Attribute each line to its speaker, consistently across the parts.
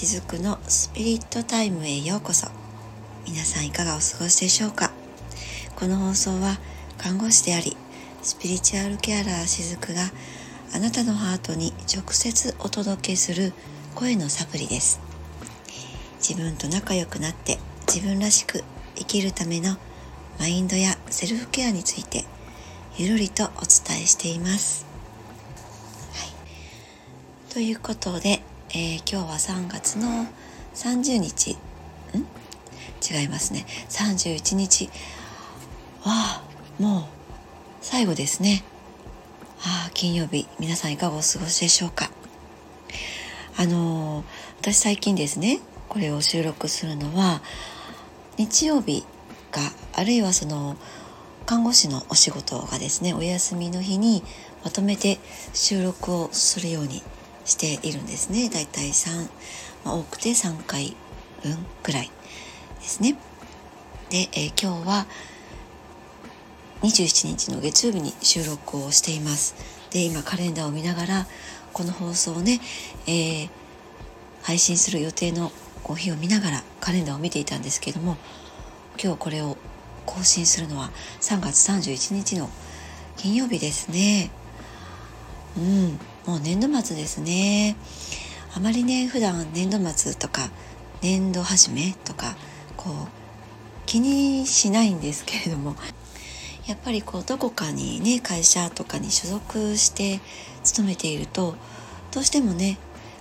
Speaker 1: しずくのスピリットタイムへようこそ。皆さんいかがお過ごしでしょうか？この放送は看護師でありスピリチュアルケアラーしずくがあなたのハートに直接お届けする声のサプリです。自分と仲良くなって自分らしく生きるためのマインドやセルフケアについてゆるりとお伝えしています、はい、ということで、えー、今日は3月の30日。ん？違いますね。31日。わあもう最後ですね。ああ金曜日皆さんいかがお過ごしでしょうか。あのー、私最近ですねこれを収録するのは日曜日かあるいはその看護師のお仕事がですねお休みの日にまとめて収録をするようにしているんですね。だいたい3、まあ、多くて3回分くらいですね。で、えー、今日は27日の月曜日に収録をしています。で今カレンダーを見ながらこの放送をね、えー、配信する予定の日を見ながらカレンダーを見ていたんですけども今日これを更新するのは3月31日の金曜日ですね。うん。もう年度末ですね。あまりね普段年度末とか年度始めとかこう気にしないんですけれどもやっぱりこうどこかにね会社とかに所属して勤めているとどうしてもね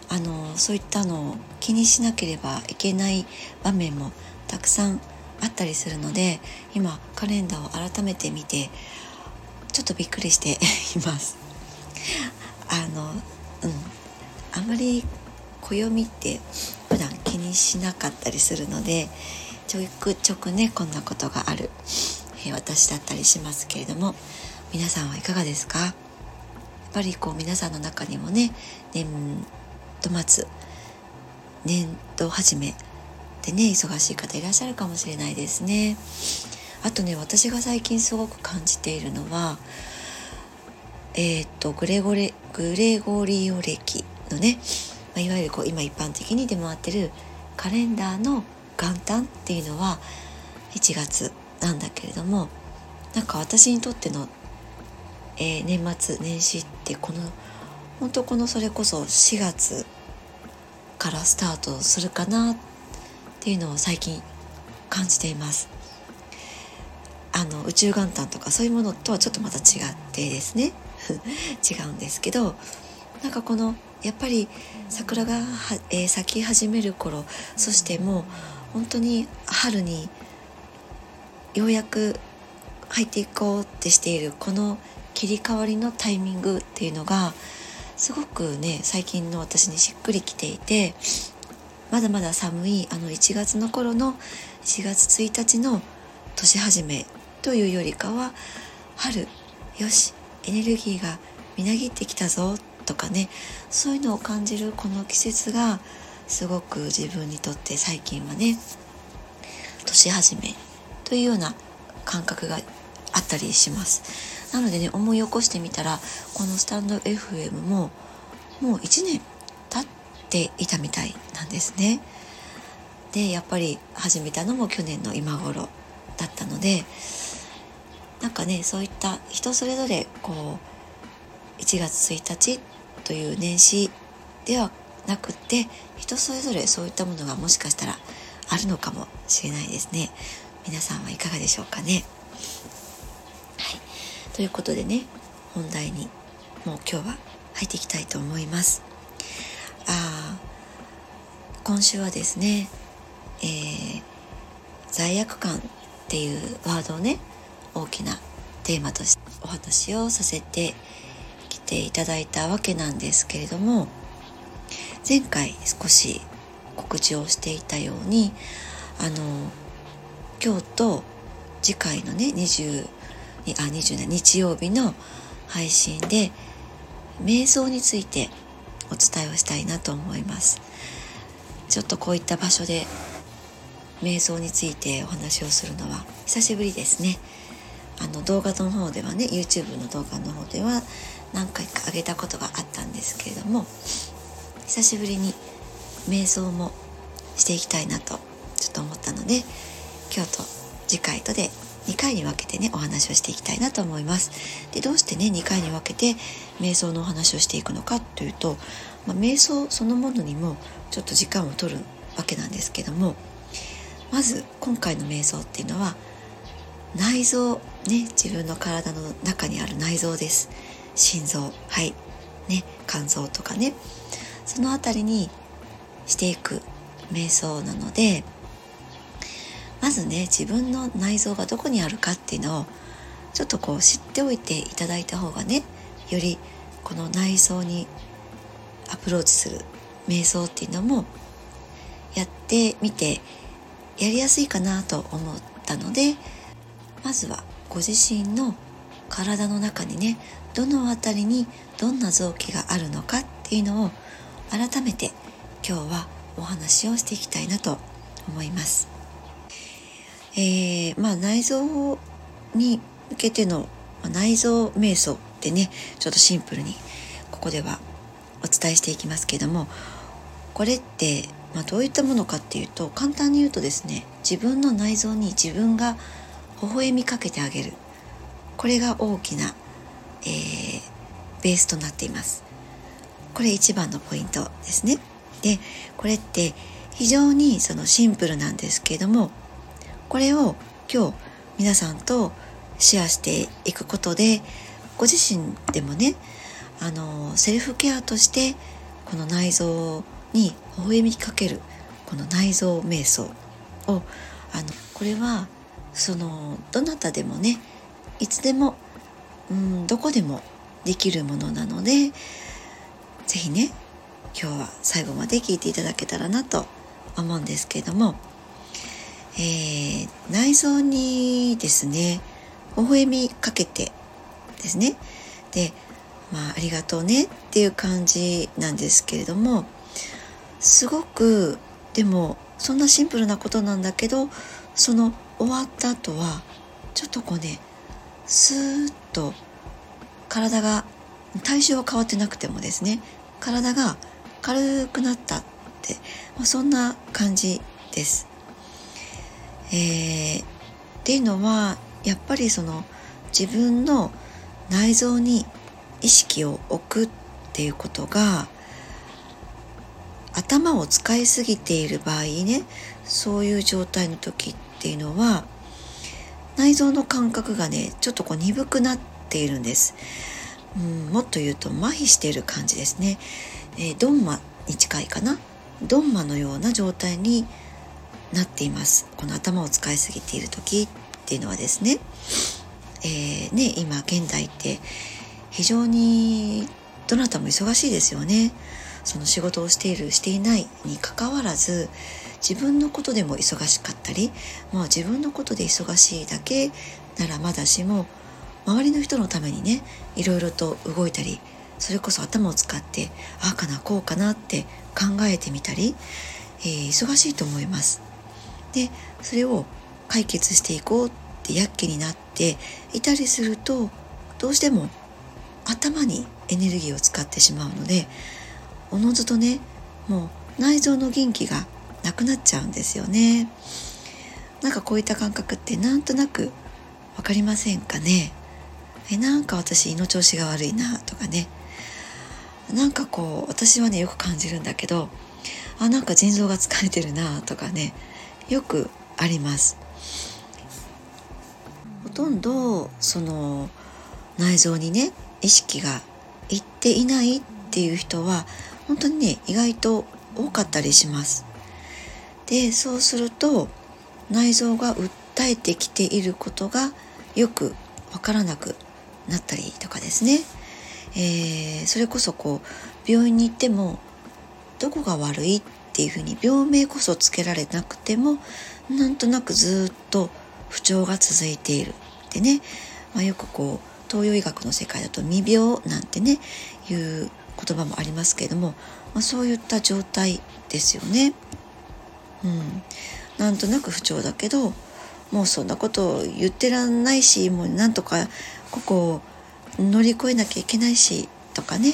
Speaker 1: あのそういったのを気にしなければいけない場面もたくさんあったりするので今カレンダーを改めて見てちょっとびっくりしています。あのうん。あんまり暦って普段気にしなかったりするのでちょくちょくねこんなことがある、えー、私だったりしますけれども皆さんはいかがですか？やっぱりこう皆さんの中にもね年度末年度始めでね忙しい方いらっしゃるかもしれないですね。あとね私が最近すごく感じているのはえっ、とグレゴレグレゴリオ暦のね、まあ、いわゆるこう今一般的に出回ってるカレンダーの元旦っていうのは1月なんだけれどもなんか私にとっての、えー、年末年始ってこの本当このそれこそ4月からスタートするかなっていうのを最近感じています。あの宇宙元旦とかそういうものとはちょっとまた違ってですね違うんですけどなんかこのやっぱり桜が、えー、咲き始める頃そしてもう本当に春にようやく入っていこうってしているこの切り替わりのタイミングっていうのがすごくね最近の私にしっくりきていてまだまだ寒いあの1月の頃の1月1日の年始めというよりかは春よしエネルギーがみなぎってきたぞとかねそういうのを感じるこの季節がすごく自分にとって最近はね年始めというような感覚があったりしますなのでね思い起こしてみたらこのスタンド FM ももう1年経っていたみたいなんですね。でやっぱり始めたのも去年の今頃だったのでなんかねそういった人それぞれこう1月1日という年始ではなくて人それぞれそういったものがもしかしたらあるのかもしれないですね。皆さんはいかがでしょうかね。はい。ということでね本題にもう今日は入っていきたいと思います。あ今週はですね、えー、罪悪感っていうワードをね大きなテーマとしてお話をさせてきていただいたわけなんですけれども前回少し告知をしていたようにあの今日と次回のね20あ27日曜日の配信で瞑想についてお伝えをしたいなと思います。ちょっとこういった場所で瞑想についてお話をするのは久しぶりですね。あの動画の方ではね YouTube の動画の方では何回か上げたことがあったんですけれども久しぶりに瞑想もしていきたいなとちょっと思ったので今日と次回とで2回に分けてねお話をしていきたいなと思います。でどうしてね2回に分けて瞑想のお話をしていくのかというと、まあ、瞑想そのものにもちょっと時間を取るわけなんですけどもまず今回の瞑想っていうのは内臓ね自分の体の中にある内臓です。心臓。肺ね肝臓とかね。その辺りにしていく瞑想なのでまずね自分の内臓がどこにあるかっていうのをちょっとこう知っておいていただいた方がねよりこの内臓にアプローチする瞑想っていうのもやってみてやりやすいかなと思ったのでまずはご自身の体の中にねどの辺りにどんな臓器があるのかっていうのを改めて今日はお話をしていきたいなと思います。えー、まあ内臓に向けての内臓瞑想ってねちょっとシンプルにここではお伝えしていきますけどもこれって、まあ、どういったものかっていうと簡単に言うとですね自分の内臓に自分が微笑みかけてあげる。これが大きな、えー、ベースとなっています。これ一番のポイントですね。でこれって非常にそのシンプルなんですけれどもこれを今日皆さんとシェアしていくことでご自身でもねあのセルフケアとしてこの内臓に微笑みかけるこの内臓瞑想をあのこれはそのどなたでもねいつでもうんどこでもできるものなので是非ね今日は最後まで聞いていただけたらなと思うんですけれども、えー、内臓にですね微笑みかけてですね。でまあありがとうねっていう感じなんですけれどもすごくでもそんなシンプルなことなんだけどその終わった後はちょっとこうねスーッと体が体重は変わってなくてもですね体が軽くなったって、まあ、そんな感じです。えー、っていうのはやっぱりその自分の内臓に意識を置くっていうことが頭を使いすぎている場合ねそういう状態の時ってていうのは内臓の感覚がねちょっとこう鈍くなっているんです、うん、もっと言うと麻痺している感じですね、えー、ドンマに近いかな？ドンマのような状態になっています。この頭を使いすぎている時っていうのはですね,、えーね、今現代って非常にどなたも忙しいですよね。その仕事をしているしていないにかかわらず自分のことでも忙しかったりもう自分のことで忙しいだけならまだしも周りの人のためにねいろいろと動いたりそれこそ頭を使ってああかなこうかなって考えてみたり、えー、忙しいと思います。でそれを解決していこうって躍起になっていたりするとどうしても頭にエネルギーを使ってしまうのでおのずとねもう内臓の元気がなくなっちゃうんですよね。なんかこういった感覚ってなんとなく分かりませんかね。えなんか私胃の調子が悪いなとかね。なんかこう私はねよく感じるんだけどあなんか腎臓が疲れてるなとかね。よくあります。ほとんどその内臓にね意識がいっていないっていう人は本当にね意外と多かったりします。でそうすると内臓が訴えてきていることがよくわからなくなったりとかですね、えー、それこそこう病院に行ってもどこが悪いっていうふうに病名こそつけられなくてもなんとなくずっと不調が続いているってね、まあ、よくこう東洋医学の世界だと未病なんてねいう言葉もありますけれども、まあ、そういった状態ですよね。うん、なんとなく不調だけどもうそんなこと言ってらんないしもうなんとかここを乗り越えなきゃいけないしとかね、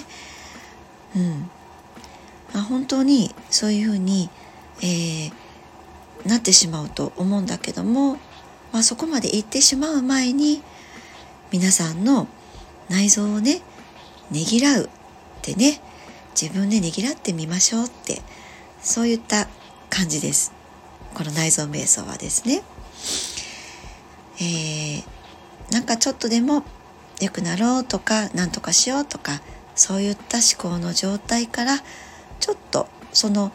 Speaker 1: うん、まあ、本当にそういうふうに、えー、なってしまうと思うんだけども、まあ、そこまで行ってしまう前に皆さんの内臓をねねぎらうってね自分でねぎらってみましょうってそういった感じです。この内臓瞑想はですね。えー、なんかちょっとでも良くなろうとか何とかしようとかそういった思考の状態からちょっとその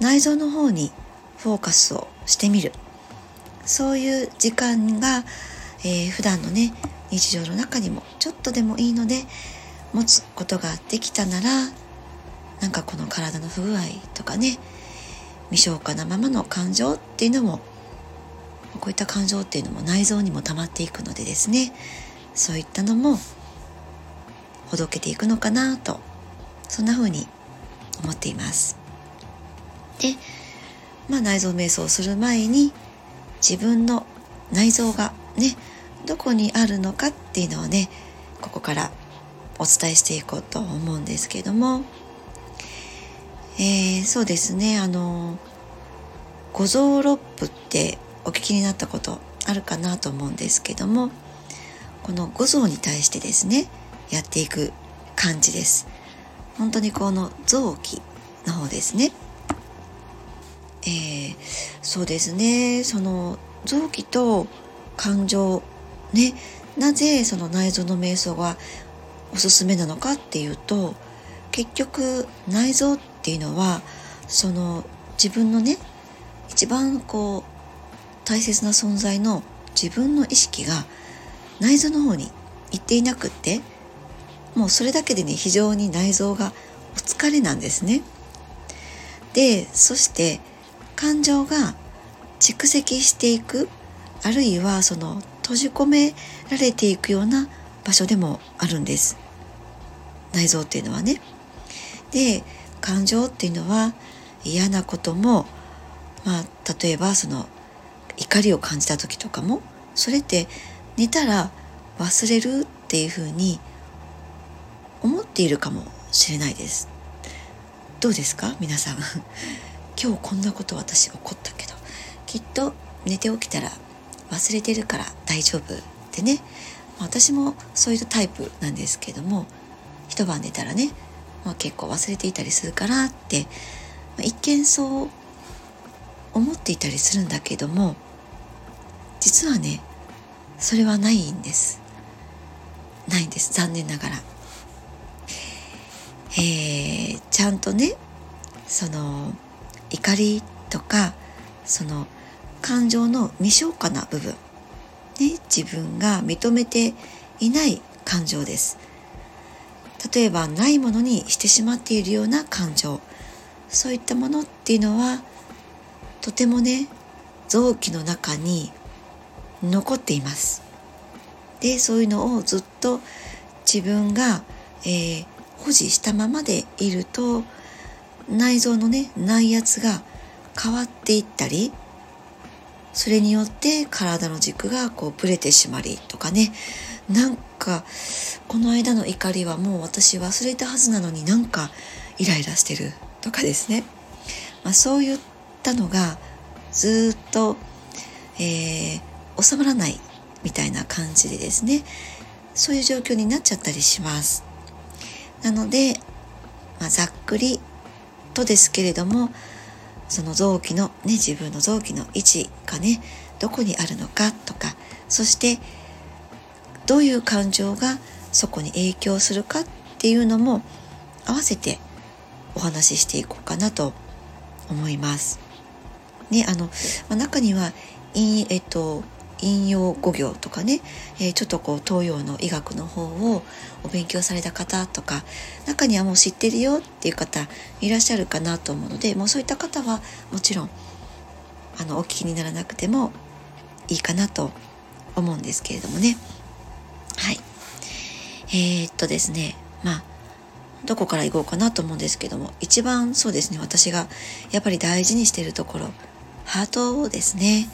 Speaker 1: 内臓の方にフォーカスをしてみる。そういう時間が、えー、普段のね日常の中にもちょっとでもいいので持つことができたならなんかこの体の不具合とかね未消化なままの感情っていうのもこういった感情っていうのも内臓にも溜まっていくのでですねそういったのもほどけていくのかなとそんな風に思っています。で、まあ、内臓瞑想をする前に自分の内臓がねどこにあるのかっていうのをねここからお伝えしていこうと思うんですけども、えー、そうですね。あの五臓六腑ってお聞きになったことあるかなと思うんですけどもこの五臓に対してですねやっていく感じです。本当にこの臓器の方ですね。えー、そうですね。その臓器と感情ねなぜその内臓の瞑想がおすすめなのかっていうと結局内臓ってっていうのはその自分のね一番こう大切な存在の自分の意識が内臓の方に行っていなくってもうそれだけでね非常に内臓がお疲れなんですね。でそして感情が蓄積していくあるいはその閉じ込められていくような場所でもあるんです内臓っていうのはねで感情っていうのは嫌なこともまあ例えばその怒りを感じた時とかもそれって寝たら忘れるっていうふうに思っているかもしれないです。どうですか？皆さん。今日こんなこと私起こったけど。きっと寝て起きたら忘れてるから大丈夫ってね私もそういうタイプなんですけども一晩寝たらね、まあ、結構忘れていたりするからって、まあ、一見そう思っていたりするんだけども実はねそれはないんです。ないんです。残念ながら。えー、ちゃんとねその怒りとかその感情の未消化な部分、ね、自分が認めていない感情です。例えばないものにしてしまっているような感情。そういったものっていうのはとてもね臓器の中に残っています。でそういうのをずっと自分が、えー、保持したままでいると内臓のね内圧が変わっていったりそれによって体の軸がこうブレてしまりとかねなんかこの間の怒りはもう私忘れたはずなのになんかイライラしてるとかですね、まあ、そういったのがずっと、えー、収まらないみたいな感じでですね。そういう状況になっちゃったりします。なので、まあ、ざっくりとですけれどもその臓器のね自分の臓器の位置がねどこにあるのかとかそしてどういう感情がそこに影響するかっていうのも合わせてお話ししていこうかなと思います。ね、あの、まあ、中には、えっと、引用語行とかね、えー、ちょっとこう東洋の医学の方をお勉強された方とか中にはもう知ってるよっていう方いらっしゃるかなと思うのでもうそういった方はもちろんあのお聞きにならなくてもいいかなと思うんですけれどもねはいえー、っとですねまあどこから行こうかなと思うんですけども一番そうですね私がやっぱり大事にしているところハートをですね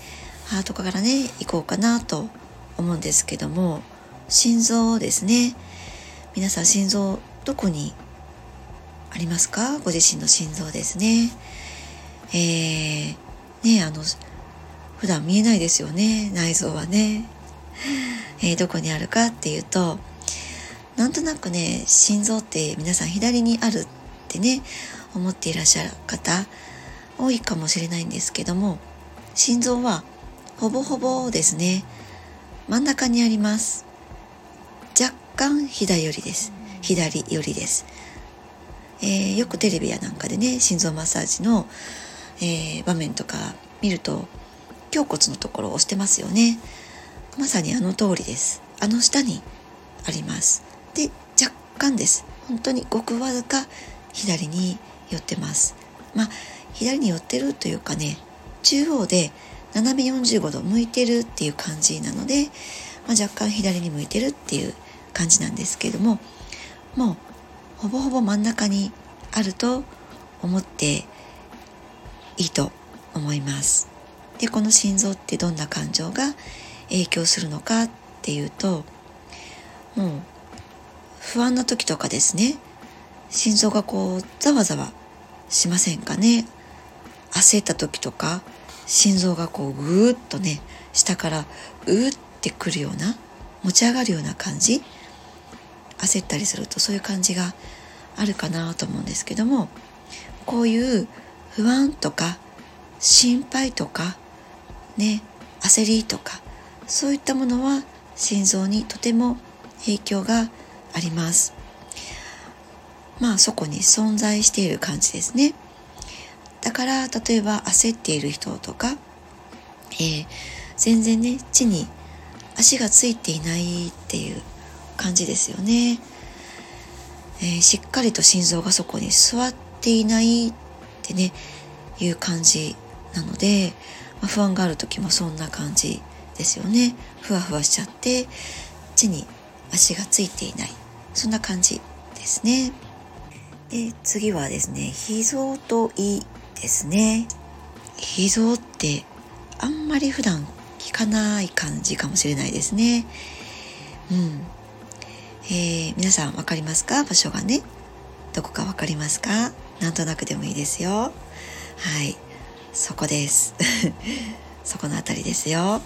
Speaker 1: ハートからね行こうかなと思うんですけども心臓ですね皆さん心臓どこにあありますか？ご自身の心臓ですね。えー、ねあの普段見えないですよね内臓はね。えー、どこにあるかっていうとなんとなくね心臓って皆さん左にあるってね思っていらっしゃる方多いかもしれないんですけども心臓はほぼほぼですね真ん中にあります。若干左寄りです。左寄りです、えー、よくテレビやなんかでね心臓マッサージの、えー、場面とか見ると胸骨のところを押してますよね。まさにあの通りです。あの下にあります。で若干です。本当にごくわずか左に寄ってます。まあ左に寄ってるというかね中央で斜め45度向いてるっていう感じなので、まあ、若干左に向いてるっていう感じなんですけどももうほぼほぼ真ん中にあると思っていいと思います。でこの心臓ってどんな感情が影響するのかっていうともう不安な時とかですね。心臓がこうざわざわしませんかね。焦った時とか心臓がこうぐーっとね下からうーってくるような持ち上がるような感じ。焦ったりするとそういう感じがあるかなと思うんですけどもこういう不安とか心配とかね焦りとかそういったものは心臓にとても影響があります。まあそこに存在している感じですね。だから例えば焦っている人とか、えー、全然ね地に足がついていないっていう感じですよね、えー、しっかりと心臓がそこに座っていないってねいう感じなので、まあ、不安がある時もそんな感じですよね。ふわふわしちゃって地に足がついていない。そんな感じですね。で次はですね脾臓と胃ですね。脾臓ってあんまり普段聞かない感じかもしれないですね。うん。えー、皆さん分かりますか？場所がね。どこか分かりますか？なんとなくでもいいですよ。はい。そこです。そこの辺りですよ。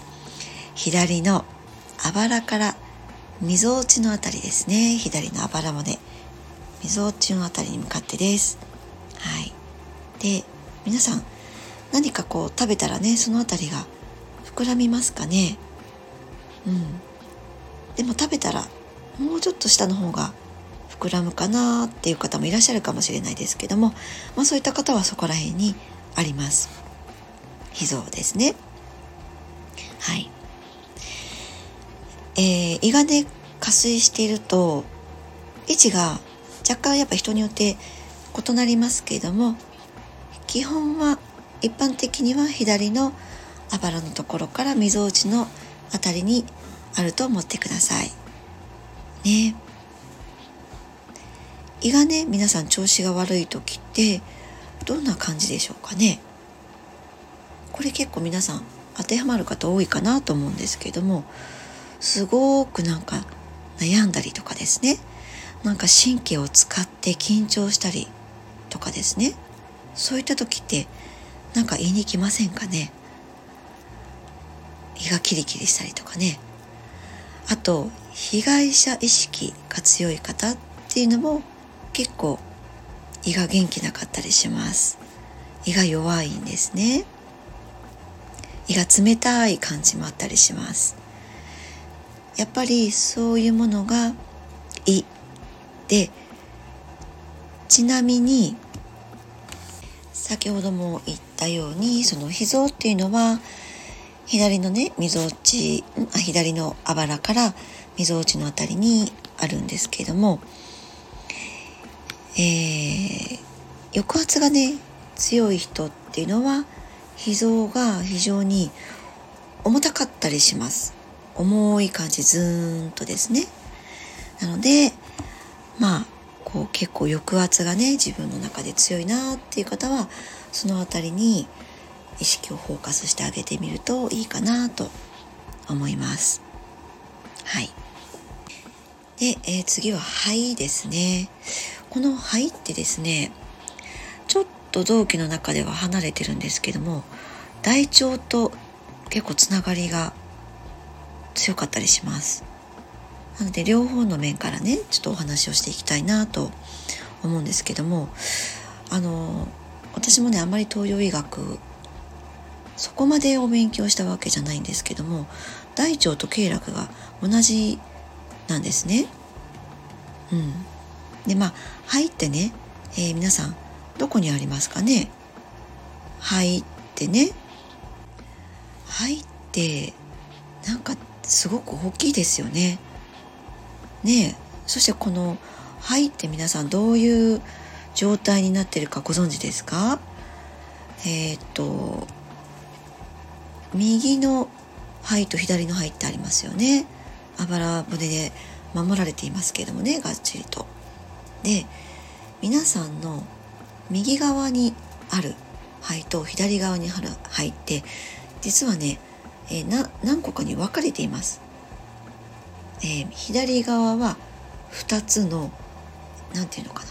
Speaker 1: 左のあばらからみぞおちのあたりですね。左のあばら骨みぞおちのあたりに向かってです。はい。で皆さん何かこう食べたらねそのあたりが膨らみますかね。うん。でも食べたらもうちょっと下の方が膨らむかなっていう方もいらっしゃるかもしれないですけども、まあ、そういった方はそこら辺にあります。脾臓ですね。はい。えー、胃がね下垂していると位置が若干やっぱ人によって異なりますけれども基本は一般的には左のあばらのところからみぞおちのあたりにあると思ってください。ね胃がね皆さん調子が悪い時ってどんな感じでしょうかねこれ結構皆さん当てはまる方多いかなと思うんですけどもすごくなんか悩んだりとかですね。なんか神経を使って緊張したりとかですね。そういった時ってなんか言いに来ませんかね。胃がキリキリしたりとかね。あと被害者意識が強い方っていうのも結構胃が元気なかったりします。胃が弱いんですね。胃が冷たい感じもあったりします。やっぱりそういうものが胃でちなみに先ほども言ったようにその脾臓っていうのは左のねみぞおちあ左のあばらからみぞおちのあたりにあるんですけれども、えー、抑圧がね強い人っていうのは脾臓が非常に重たかったりします。重い感じズーンとですねなのでまあこう結構抑圧がね自分の中で強いなっていう方はその辺りに意識をフォーカスしてあげてみるといいかなと思います。はい。で、えー、次は肺ですね。この肺ってですねちょっと臓器の中では離れてるんですけども大腸と結構つながりが強かったりします。なので両方の面からねちょっとお話をしていきたいなと思うんですけどもあの私もねあまり東洋医学そこまでお勉強したわけじゃないんですけども大腸と経絡が同じなんですね。うん、でまあ肺ってね、えー、皆さんどこにありますかね？肺ってね肺ってなんかすごく大きいですよね。ねそしてこの肺って皆さんどういう状態になってるかご存知ですか？えっ、と右の肺と左の肺ってありますよね。あばら骨で守られていますけれどもねがっちりと。で皆さんの右側にある肺と左側にある肺って実はね、えー、何個かに分かれています、えー、左側は2つの何て言うのかな。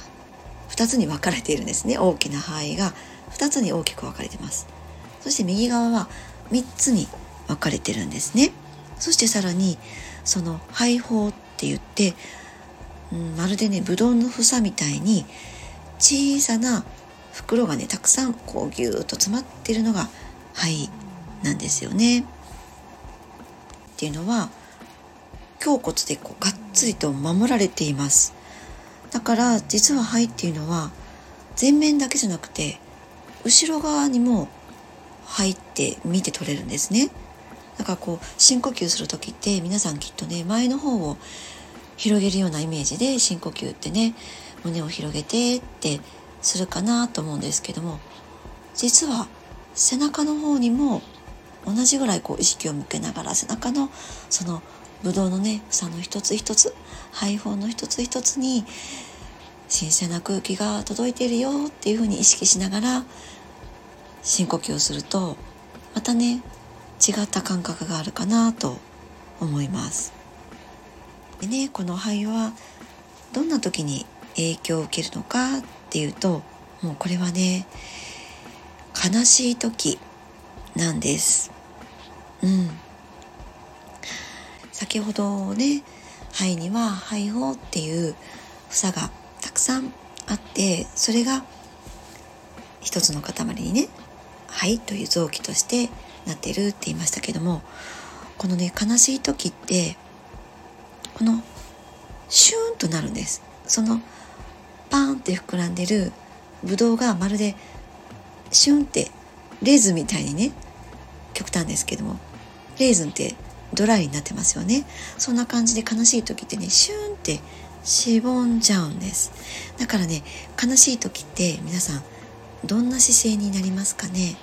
Speaker 1: 2つに分かれているんですね。大きな肺が2つに大きく分かれてます。そして右側は3つに分かれてるんですね。そしてさらにその肺胞って言って、うん、まるでねぶどうの房みたいに小さな袋がねたくさんこうギューッと詰まってるのが肺なんですよね。っていうのは胸骨でこうがっつりと守られています。だから実は肺っていうのは前面だけじゃなくて後ろ側にも入って見て取れるんですねだからこう深呼吸する時って皆さんきっとね前の方を広げるようなイメージで深呼吸ってね胸を広げてってするかなと思うんですけども実は背中の方にも同じぐらいこう意識を向けながら背中のそのブドウのね房の一つ一つ肺胞の一つ一つに新鮮な空気が届いているよっていうふうに意識しながら深呼吸をするとまたね違った感覚があるかなと思います。でねこの肺はどんな時に影響を受けるのかっていうともうこれはね悲しい時なんです。うん。先ほどね肺には肺胞っていう房がたくさんあってそれが一つの塊にね肺という臓器としてなってるって言いましたけどもこのね悲しい時ってこのシューンとなるんです。そのパーンって膨らんでるブドウがまるでシュンってレーズンみたいにね極端ですけどもレーズンってドライになってますよね。そんな感じで悲しい時ってねシューンってしぼんじゃうんです。だからね悲しい時って皆さんどんな姿勢になりますかね。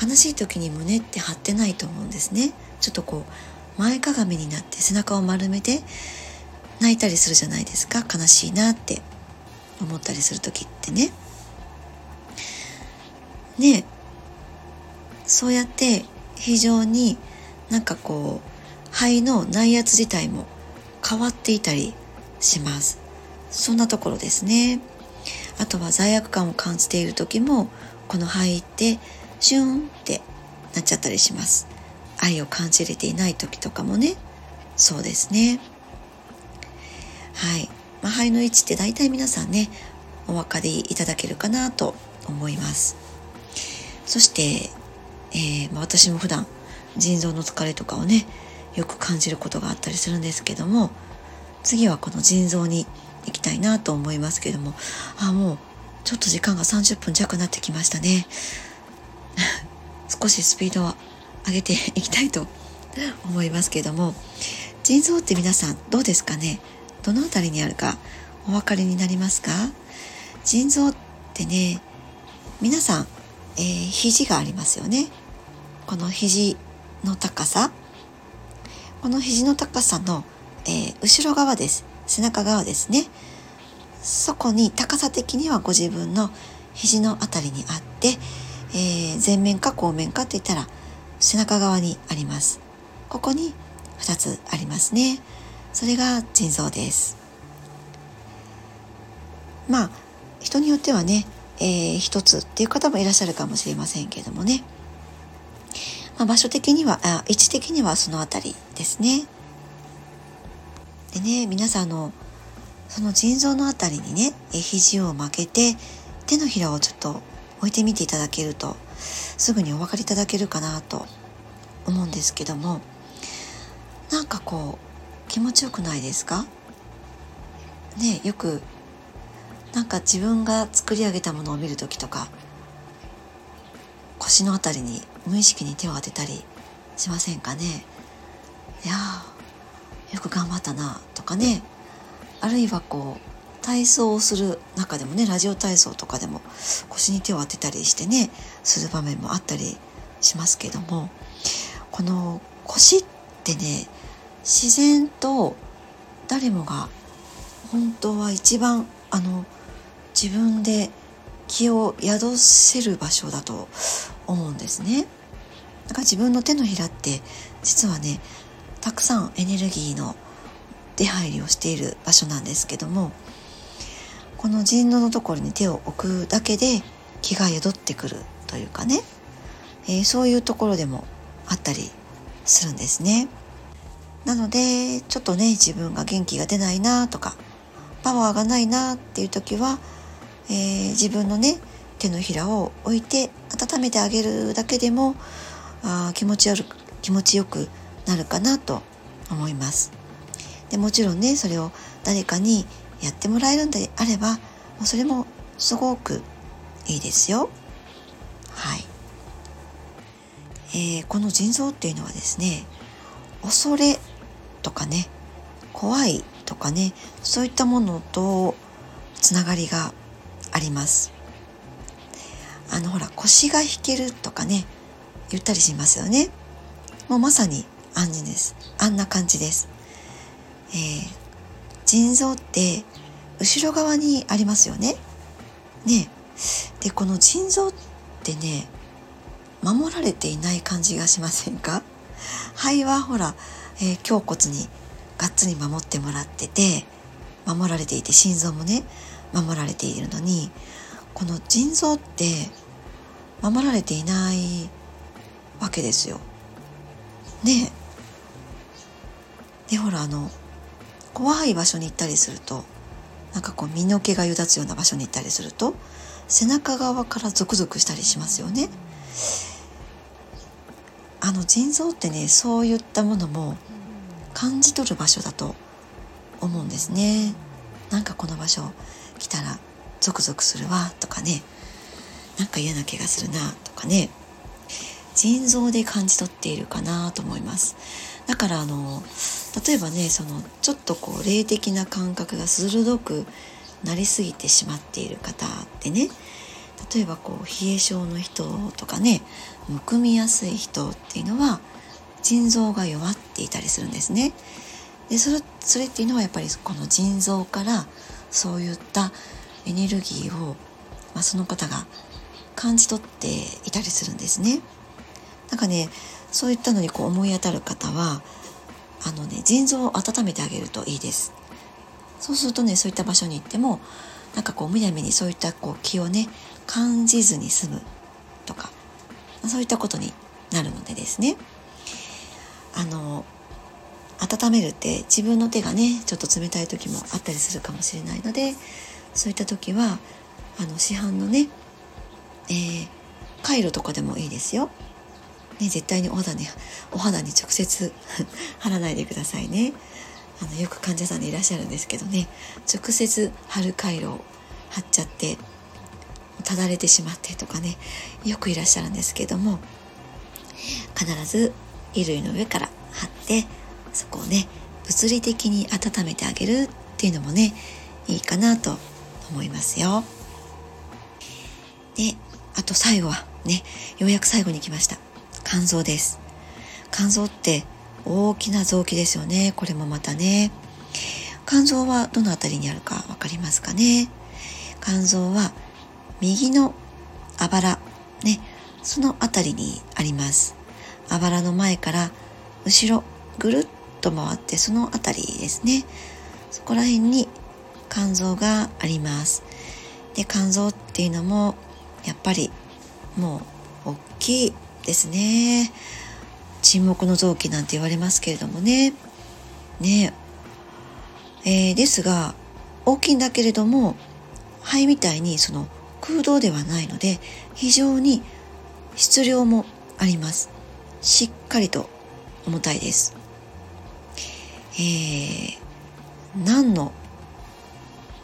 Speaker 1: 悲しい時に胸って張ってないと思うんですね。ちょっとこう前かがみになって背中を丸めて泣いたりするじゃないですか。悲しいなって思ったりする時ってね。ねそうやって非常になんかこう肺の内圧自体も変わっていたりします。そんなところですね。あとは罪悪感を感じている時もこの肺ってシュンってなっちゃったりします。愛を感じれていない時とかもね。そうですね。はい、まあ、肺の位置って大体皆さんねお分かりいただけるかなと思います。そして、えー、ま、私も普段腎臓の疲れとかをねよく感じることがあったりするんですけども次はこの腎臓に行きたいなと思いますけどもあもうちょっと時間が30分弱になってきましたね。少しスピードを上げていきたいと思いますけども腎臓って皆さんどうですかね？どの辺りにあるかお分かりになりますか？腎臓ってね皆さん、えー、肘がありますよね。この肘の高さ。この肘の高さの、えー、後ろ側です。背中側ですね。そこに高さ的にはご自分の肘の辺りにあって、えー、前面か後面かって言ったら背中側にあります。ここに2つありますね。それが腎臓です。まあ人によってはね、えー、一つっていう方もいらっしゃるかもしれませんけれどもね、まあ、場所的にはあ位置的にはその辺りですね。でね皆さんのその腎臓の辺りにね肘を曲げて手のひらをちょっと置いてみていただけるとすぐにお分かりいただけるかなと思うんですけどもなんかこう気持ちよくないですか？ねよくなんか自分が作り上げたものを見る時とか腰の辺りに無意識に手を当てたりしませんかねいやよく頑張ったなとかねあるいはこう体操をする中でもねラジオ体操とかでも腰に手を当てたりしてねする場面もあったりしますけどもこの腰ってね自然と誰もが本当は一番あの自分で気を宿せる場所だと思うんですね。だから自分の手のひらって実はねたくさんエネルギーの出入りをしている場所なんですけどもこの腎嚢のところに手を置くだけで気が宿ってくるというかね、えー、そういうところでもあったりするんですね。なのでちょっとね自分が元気が出ないなとかパワーがないなっていう時は、えー、自分のね手のひらを置いて温めてあげるだけでもあ気持ち悪く気持ちよくなるかなと思います。でもちろんねそれを誰かにやってもらえるんであればそれもすごくいいですよ。はい。えー、この腎臓っていうのはですね恐れとかね怖いとかねそういったものとつながりがありますあのほら腰が引けるとかね言ったりしますよね。もうまさにあんです。あんな感じです。えー、腎臓って後ろ側にありますよね。ねでこの腎臓ってね守られていない感じがしませんか？肺はほら、えー、胸骨にがっつり守ってもらってて守られていて心臓もね守られているのにこの腎臓って守られていないわけですよ。ねえ。でほらあの怖い場所に行ったりするとなんかこう身の毛がよだつような場所に行ったりすると背中側からゾクゾクしたりしますよね。あの腎臓ってねそういったものも感じ取る場所だと思うんですねなんかこの場所来たらゾクゾクするわとかねなんか嫌な気がするなとかね腎臓で感じ取っているかなと思いますだからあの例えばねそのちょっとこう霊的な感覚が鋭くなりすぎてしまっている方ってね例えばこう冷え性の人とかねむくみやすい人っていうのは腎臓が弱っていたりするんですね。でそれそれっていうのはやっぱりこの腎臓からそういったエネルギーを、まあ、その方が感じ取っていたりするんですね。なんかねそういったのにこう思い当たる方はあのね腎臓を温めてあげるといいです。そうするとねそういった場所に行ってもなんかこうむやみにそういったこう気をね感じずに済むとかそういったことになるのでですねあの温めるって自分の手がねちょっと冷たい時もあったりするかもしれないのでそういった時はあの市販のね、えー、カイロとかでもいいですよ。ね、絶対にお肌にお肌に直接 貼らないでくださいね。あのよく患者さんでいらっしゃるんですけどね直接貼る回路を貼っちゃってただれてしまってとかねよくいらっしゃるんですけども必ず衣類の上から貼ってそこをね物理的に温めてあげるっていうのもねいいかなと思いますよ。であと最後はねようやく最後に来ました肝臓です。肝臓って大きな臓器ですよね。これもまたね。肝臓はどの辺りにあるか分かりますかね。肝臓は右のあばらね。その辺りにあります。あばらの前から後ろぐるっと回ってその辺りですね。そこら辺に肝臓があります。で肝臓っていうのもやっぱりもう大きいですね。沈黙の臓器なんて言われますけれどもね。ね。えー、ですが大きいんだけれども肺みたいにその空洞ではないので非常に質量もあります。しっかりと重たいです。えー、何の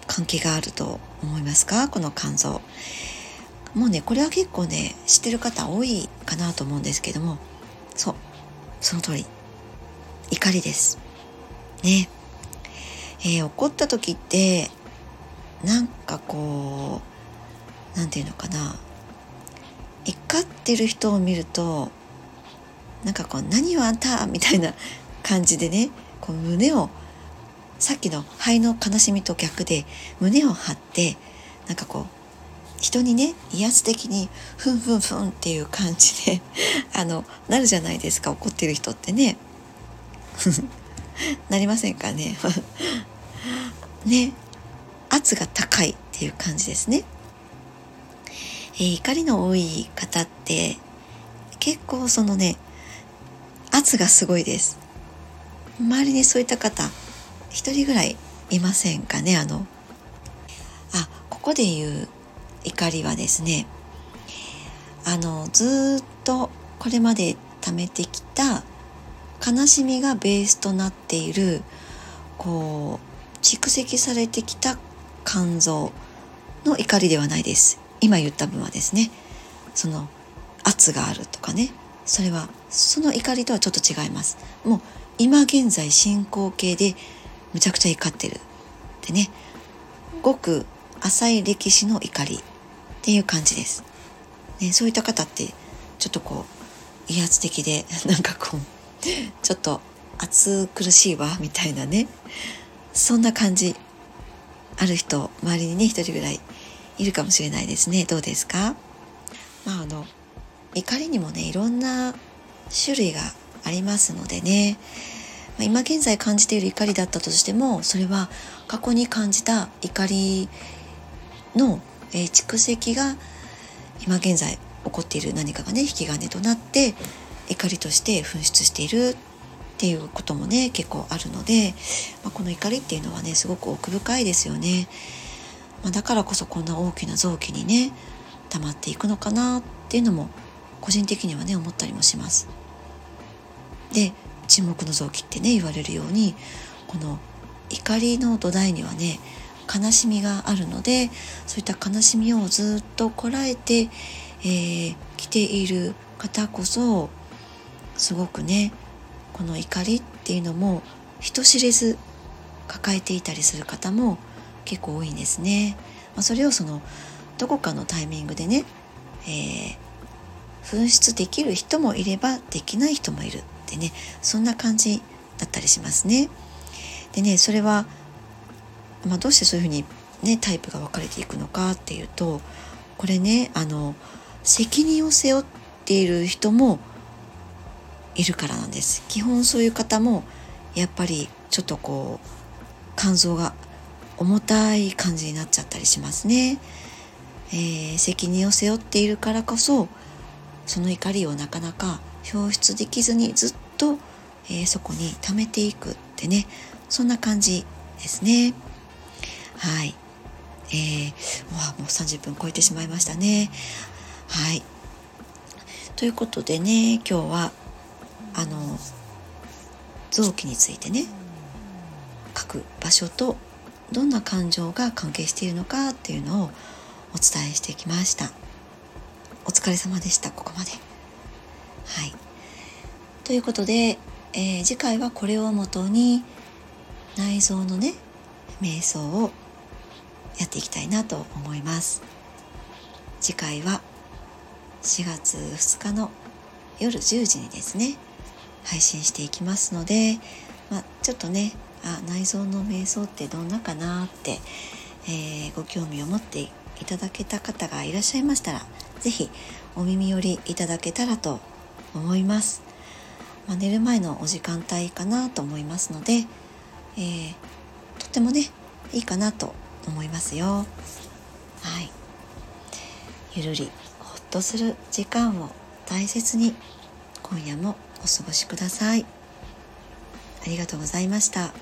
Speaker 1: 関係があると思いますか？この肝臓。もうねこれは結構ね知ってる方多いかなと思うんですけどもそうその通り。怒りです。ね。えー、怒った時ってなんかこう何て言うのかな。怒ってる人を見るとなんかこう「何をあんた!」みたいな感じでねこう胸をさっきの肺の悲しみと逆で胸を張ってなんかこう人にね威圧的にふんふんふんっていう感じで あのなるじゃないですか怒ってる人ってね。なりませんかね。ね圧が高いっていう感じですね、えー、怒りの多い方って結構そのね圧がすごいです。周りにそういった方一人ぐらいいませんかねあの。あここで言う怒りはですねあのずっとこれまで貯めてきた悲しみがベースとなっているこう蓄積されてきた肝臓の怒りではないです。今言った分はですね。その圧があるとかね。それはその怒りとはちょっと違います。もう今現在進行形でむちゃくちゃ怒ってるってね。ごく浅い歴史の怒りっていう感じです、ね、そういった方ってちょっとこう威圧的で なんかこうちょっと暑苦しいわみたいなね。そんな感じある人周りにね一人ぐらいいるかもしれないですね。どうですか？まああの怒りにもねいろんな種類がありますのでね。今現在感じている怒りだったとしてもそれは過去に感じた怒りの、え、蓄積が今現在起こっている何かがね引き金となって怒りとして噴出しているっていうこともね結構あるので、まあ、この怒りっていうのはねすごく奥深いですよね、まあ、だからこそこんな大きな臓器にね溜まっていくのかなっていうのも個人的にはね思ったりもします。で沈黙の臓器ってね言われるようにこの怒りの土台にはね悲しみがあるのでそういった悲しみをずっとこらえてき、えー、来ている方こそすごくねこの怒りっていうのも人知れず抱えていたりする方も結構多いんですね。まあ、それをそのどこかのタイミングでね、えー、紛失できる人もいればできない人もいるってねそんな感じだったりしますね。でねそれは、まあ、どうしてそういうふうにねタイプが分かれていくのかっていうとこれねあの責任を背負っている人もいるからなんです。基本そういう方もやっぱりちょっとこう肝臓が重たい感じになっちゃったりしますね、えー、責任を背負っているからこそその怒りをなかなか表出できずにずっと、えー、そこに溜めていくってねそんな感じですね。はい。えー、もう30分超えてしまいましたね。はい。ということでね今日はあの臓器についてね書く場所とどんな感情が関係しているのかっていうのをお伝えしてきました。お疲れ様でしたここまで。はい。ということで、えー、次回はこれをもとに内臓のね瞑想をやっていきたいなと思います。次回は4月2日の夜10時にですね配信していきますので、まあ、ちょっとねあ内臓の瞑想ってどんなかなって、えー、ご興味を持っていただけた方がいらっしゃいましたら是非お耳寄りいただけたらと思います、まあ、寝る前のお時間帯かなと思いますので、えー、とってもねいいかなと思いますよ。はい。ゆるりほっとする時間を大切に今夜もお過ごしください。ありがとうございました。